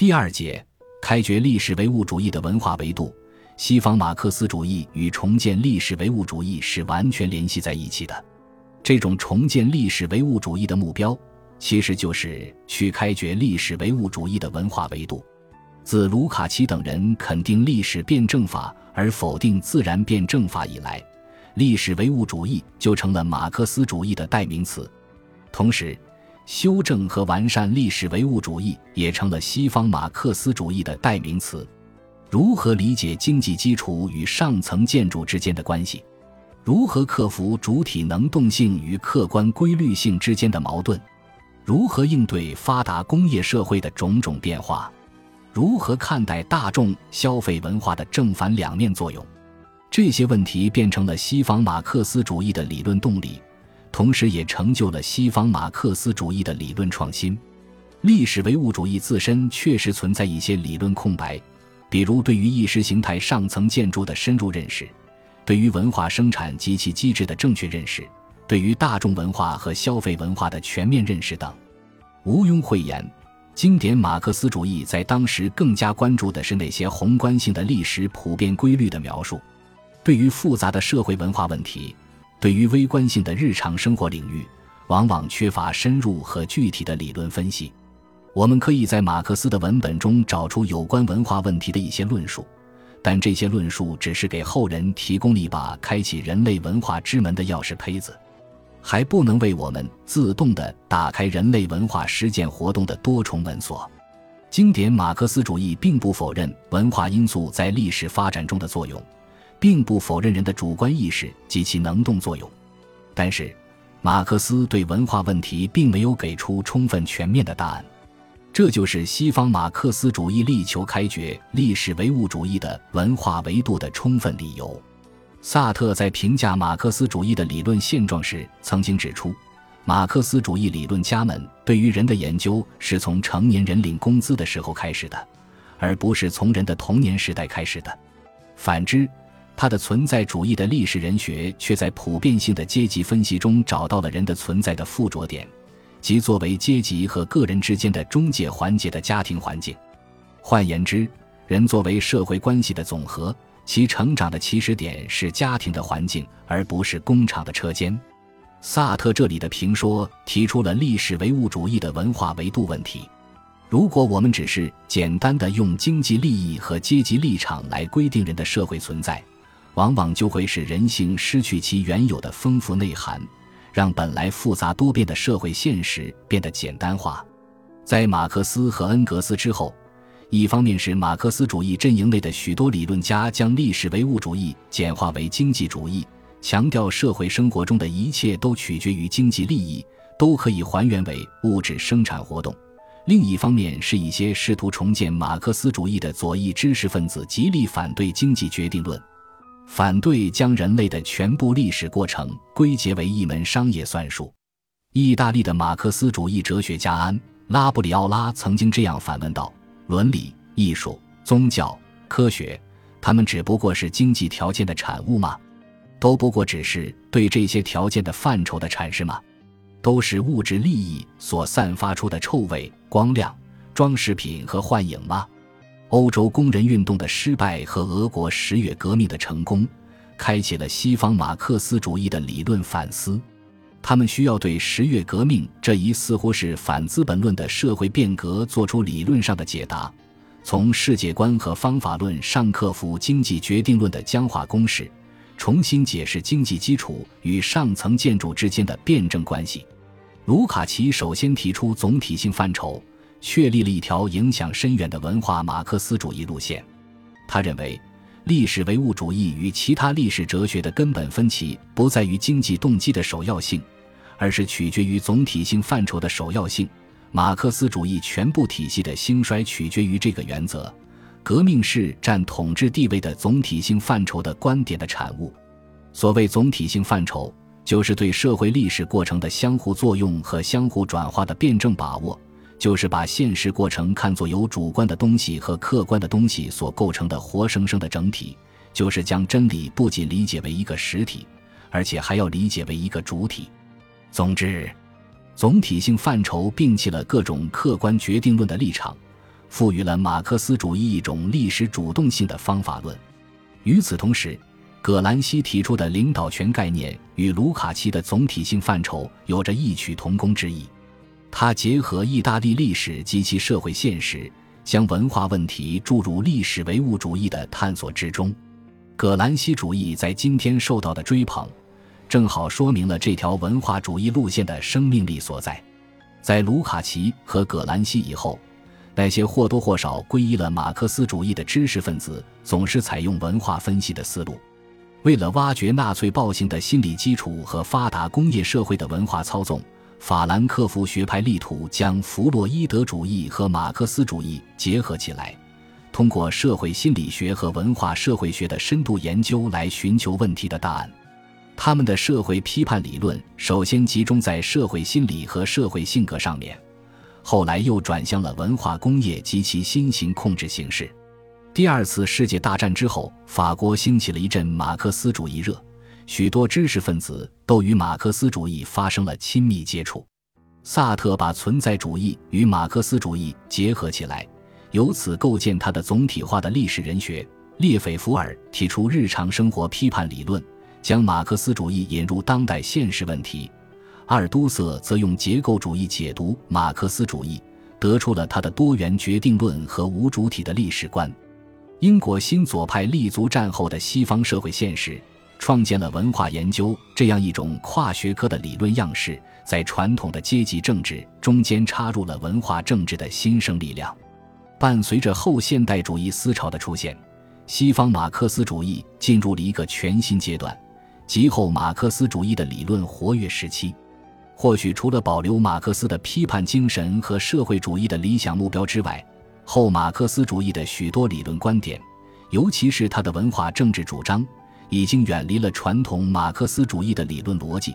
第二节，开掘历史唯物主义的文化维度。西方马克思主义与重建历史唯物主义是完全联系在一起的。这种重建历史唯物主义的目标，其实就是去开掘历史唯物主义的文化维度。自卢卡奇等人肯定历史辩证法而否定自然辩证法以来，历史唯物主义就成了马克思主义的代名词。同时，修正和完善历史唯物主义也成了西方马克思主义的代名词。如何理解经济基础与上层建筑之间的关系？如何克服主体能动性与客观规律性之间的矛盾？如何应对发达工业社会的种种变化？如何看待大众消费文化的正反两面作用？这些问题变成了西方马克思主义的理论动力。同时，也成就了西方马克思主义的理论创新。历史唯物主义自身确实存在一些理论空白，比如对于意识形态上层建筑的深入认识，对于文化生产及其机制的正确认识，对于大众文化和消费文化的全面认识等。毋庸讳言，经典马克思主义在当时更加关注的是那些宏观性的历史普遍规律的描述，对于复杂的社会文化问题。对于微观性的日常生活领域，往往缺乏深入和具体的理论分析。我们可以在马克思的文本中找出有关文化问题的一些论述，但这些论述只是给后人提供了一把开启人类文化之门的钥匙胚子，还不能为我们自动地打开人类文化实践活动的多重门锁。经典马克思主义并不否认文化因素在历史发展中的作用。并不否认人的主观意识及其能动作用，但是，马克思对文化问题并没有给出充分全面的答案，这就是西方马克思主义力求开掘历史唯物主义的文化维度的充分理由。萨特在评价马克思主义的理论现状时，曾经指出，马克思主义理论家们对于人的研究是从成年人领工资的时候开始的，而不是从人的童年时代开始的。反之，他的存在主义的历史人学却在普遍性的阶级分析中找到了人的存在的附着点，即作为阶级和个人之间的中介环节的家庭环境。换言之，人作为社会关系的总和，其成长的起始点是家庭的环境，而不是工厂的车间。萨特这里的评说提出了历史唯物主义的文化维度问题。如果我们只是简单的用经济利益和阶级立场来规定人的社会存在，往往就会使人性失去其原有的丰富内涵，让本来复杂多变的社会现实变得简单化。在马克思和恩格斯之后，一方面是马克思主义阵营内的许多理论家将历史唯物主义简化为经济主义，强调社会生活中的一切都取决于经济利益，都可以还原为物质生产活动；另一方面是一些试图重建马克思主义的左翼知识分子极力反对经济决定论。反对将人类的全部历史过程归结为一门商业算术。意大利的马克思主义哲学家安·拉布里奥拉曾经这样反问道：“伦理、艺术、宗教、科学，他们只不过是经济条件的产物吗？都不过只是对这些条件的范畴的阐释吗？都是物质利益所散发出的臭味、光亮、装饰品和幻影吗？”欧洲工人运动的失败和俄国十月革命的成功，开启了西方马克思主义的理论反思。他们需要对十月革命这一似乎是反资本论的社会变革做出理论上的解答，从世界观和方法论上克服经济决定论的僵化公式，重新解释经济基础与上层建筑之间的辩证关系。卢卡奇首先提出总体性范畴。确立了一条影响深远的文化马克思主义路线。他认为，历史唯物主义与其他历史哲学的根本分歧不在于经济动机的首要性，而是取决于总体性范畴的首要性。马克思主义全部体系的兴衰取决于这个原则。革命是占统治地位的总体性范畴的观点的产物。所谓总体性范畴，就是对社会历史过程的相互作用和相互转化的辩证把握。就是把现实过程看作由主观的东西和客观的东西所构成的活生生的整体，就是将真理不仅理解为一个实体，而且还要理解为一个主体。总之，总体性范畴摒弃了各种客观决定论的立场，赋予了马克思主义一种历史主动性的方法论。与此同时，葛兰西提出的领导权概念与卢卡奇的总体性范畴有着异曲同工之意。他结合意大利历史及其社会现实，将文化问题注入历史唯物主义的探索之中。葛兰西主义在今天受到的追捧，正好说明了这条文化主义路线的生命力所在。在卢卡奇和葛兰西以后，那些或多或少皈依了马克思主义的知识分子，总是采用文化分析的思路。为了挖掘纳粹暴行的心理基础和发达工业社会的文化操纵。法兰克福学派力图将弗洛伊德主义和马克思主义结合起来，通过社会心理学和文化社会学的深度研究来寻求问题的答案。他们的社会批判理论首先集中在社会心理和社会性格上面，后来又转向了文化工业及其新型控制形式。第二次世界大战之后，法国兴起了一阵马克思主义热。许多知识分子都与马克思主义发生了亲密接触。萨特把存在主义与马克思主义结合起来，由此构建他的总体化的历史人学。列斐福尔提出日常生活批判理论，将马克思主义引入当代现实问题。阿尔都塞则用结构主义解读马克思主义，得出了他的多元决定论和无主体的历史观。英国新左派立足战后的西方社会现实。创建了文化研究这样一种跨学科的理论样式，在传统的阶级政治中间插入了文化政治的新生力量。伴随着后现代主义思潮的出现，西方马克思主义进入了一个全新阶段，即后马克思主义的理论活跃时期。或许除了保留马克思的批判精神和社会主义的理想目标之外，后马克思主义的许多理论观点，尤其是他的文化政治主张。已经远离了传统马克思主义的理论逻辑，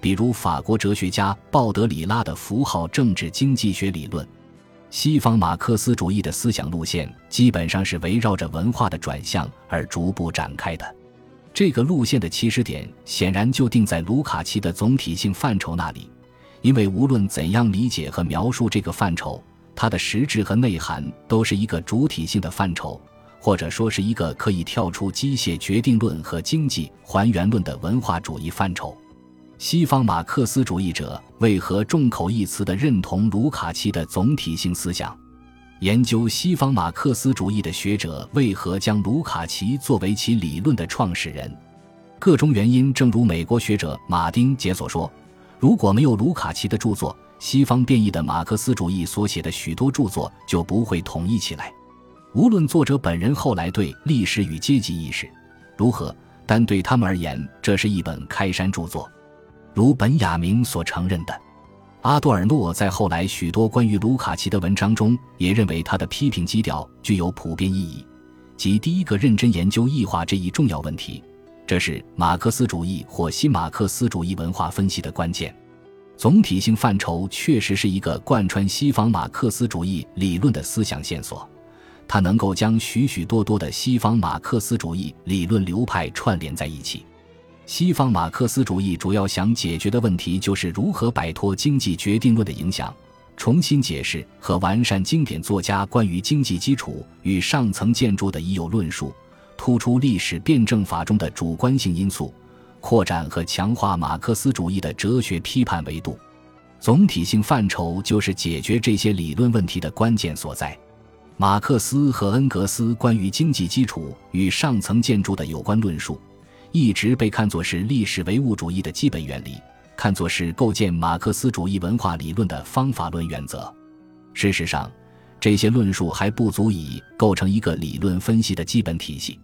比如法国哲学家鲍德里拉的符号政治经济学理论。西方马克思主义的思想路线基本上是围绕着文化的转向而逐步展开的。这个路线的起始点显然就定在卢卡奇的总体性范畴那里，因为无论怎样理解和描述这个范畴，它的实质和内涵都是一个主体性的范畴。或者说是一个可以跳出机械决定论和经济还原论的文化主义范畴。西方马克思主义者为何众口一词地认同卢卡奇的总体性思想？研究西方马克思主义的学者为何将卢卡奇作为其理论的创始人？各种原因，正如美国学者马丁杰所说：“如果没有卢卡奇的著作，西方变异的马克思主义所写的许多著作就不会统一起来。”无论作者本人后来对历史与阶级意识如何，但对他们而言，这是一本开山著作。如本雅明所承认的，阿多尔诺在后来许多关于卢卡奇的文章中，也认为他的批评基调具有普遍意义，即第一个认真研究异化这一重要问题，这是马克思主义或新马克思主义文化分析的关键。总体性范畴确实是一个贯穿西方马克思主义理论的思想线索。它能够将许许多多的西方马克思主义理论流派串联在一起。西方马克思主义主要想解决的问题就是如何摆脱经济决定论的影响，重新解释和完善经典作家关于经济基础与上层建筑的已有论述，突出历史辩证法中的主观性因素，扩展和强化马克思主义的哲学批判维度。总体性范畴就是解决这些理论问题的关键所在。马克思和恩格斯关于经济基础与上层建筑的有关论述，一直被看作是历史唯物主义的基本原理，看作是构建马克思主义文化理论的方法论原则。事实上，这些论述还不足以构成一个理论分析的基本体系。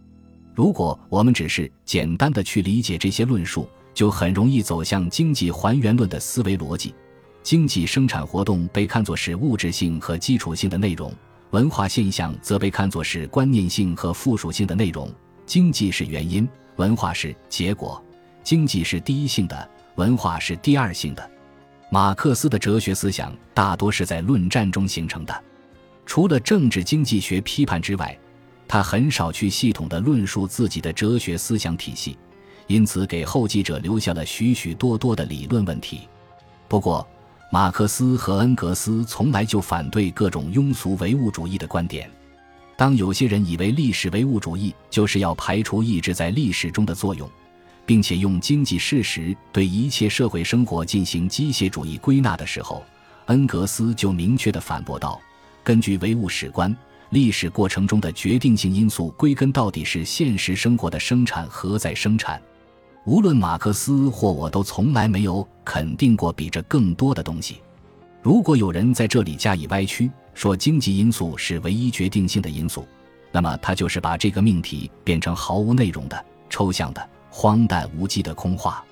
如果我们只是简单的去理解这些论述，就很容易走向经济还原论的思维逻辑。经济生产活动被看作是物质性和基础性的内容。文化现象则被看作是观念性和附属性的内容，经济是原因，文化是结果；经济是第一性的，文化是第二性的。马克思的哲学思想大多是在论战中形成的，除了政治经济学批判之外，他很少去系统的论述自己的哲学思想体系，因此给后继者留下了许许多多的理论问题。不过，马克思和恩格斯从来就反对各种庸俗唯物主义的观点。当有些人以为历史唯物主义就是要排除意志在历史中的作用，并且用经济事实对一切社会生活进行机械主义归纳的时候，恩格斯就明确地反驳道：“根据唯物史观，历史过程中的决定性因素归根到底是现实生活的生产和再生产。无论马克思或我都从来没有肯定过比这更多的东西。如果有人在这里加以歪曲，说经济因素是唯一决定性的因素，那么他就是把这个命题变成毫无内容的、抽象的、荒诞无稽的空话。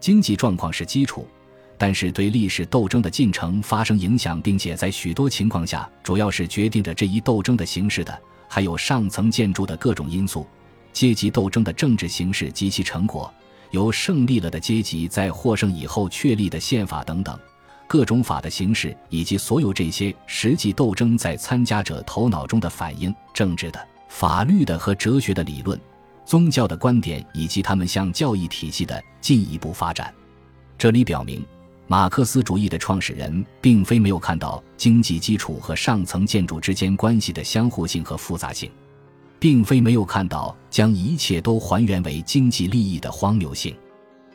经济状况是基础，但是对历史斗争的进程发生影响，并且在许多情况下主要是决定着这一斗争的形式的，还有上层建筑的各种因素、阶级斗争的政治形式及其成果、由胜利了的阶级在获胜以后确立的宪法等等。各种法的形式，以及所有这些实际斗争在参加者头脑中的反应，政治的、法律的和哲学的理论、宗教的观点，以及他们向教义体系的进一步发展。这里表明，马克思主义的创始人并非没有看到经济基础和上层建筑之间关系的相互性和复杂性，并非没有看到将一切都还原为经济利益的荒谬性，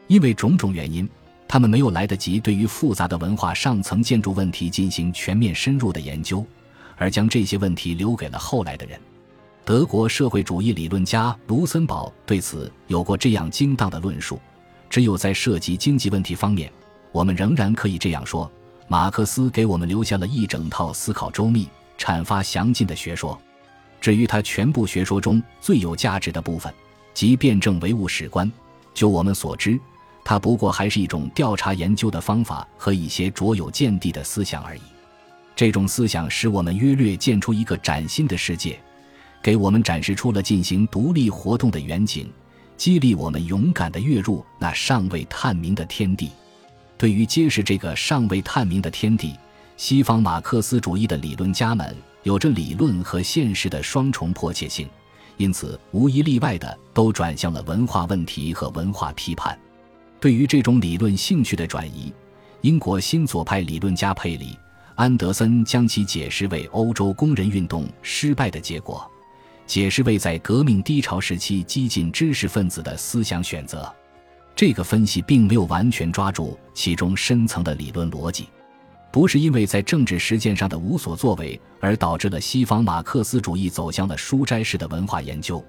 因为种种原因。他们没有来得及对于复杂的文化上层建筑问题进行全面深入的研究，而将这些问题留给了后来的人。德国社会主义理论家卢森堡对此有过这样精当的论述：只有在涉及经济问题方面，我们仍然可以这样说，马克思给我们留下了一整套思考周密、阐发详尽的学说。至于他全部学说中最有价值的部分，即辩证唯物史观，就我们所知。它不过还是一种调查研究的方法和一些卓有见地的思想而已。这种思想使我们约略建出一个崭新的世界，给我们展示出了进行独立活动的远景，激励我们勇敢地跃入那尚未探明的天地。对于揭示这个尚未探明的天地，西方马克思主义的理论家们有着理论和现实的双重迫切性，因此无一例外的都转向了文化问题和文化批判。对于这种理论兴趣的转移，英国新左派理论家佩里·安德森将其解释为欧洲工人运动失败的结果，解释为在革命低潮时期激进知识分子的思想选择。这个分析并没有完全抓住其中深层的理论逻辑，不是因为在政治实践上的无所作为而导致了西方马克思主义走向了书斋式的文化研究。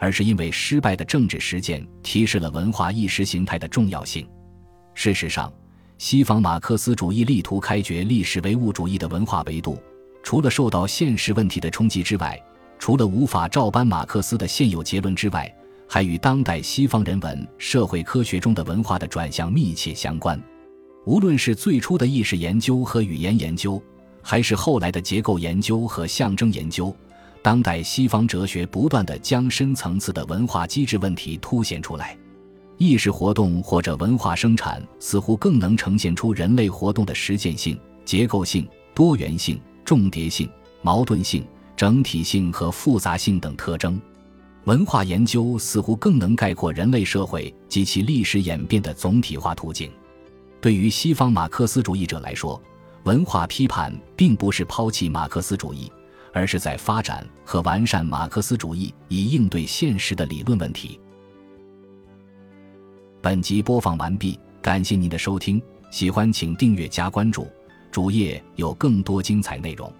而是因为失败的政治实践提示了文化意识形态的重要性。事实上，西方马克思主义力图开掘历史唯物主义的文化维度，除了受到现实问题的冲击之外，除了无法照搬马克思的现有结论之外，还与当代西方人文社会科学中的文化的转向密切相关。无论是最初的意识研究和语言研究，还是后来的结构研究和象征研究。当代西方哲学不断地将深层次的文化机制问题凸显出来，意识活动或者文化生产似乎更能呈现出人类活动的实践性、结构性、多元性、重叠性、矛盾性、整体性和复杂性等特征。文化研究似乎更能概括人类社会及其历史演变的总体化途径。对于西方马克思主义者来说，文化批判并不是抛弃马克思主义。而是在发展和完善马克思主义以应对现实的理论问题。本集播放完毕，感谢您的收听，喜欢请订阅加关注，主页有更多精彩内容。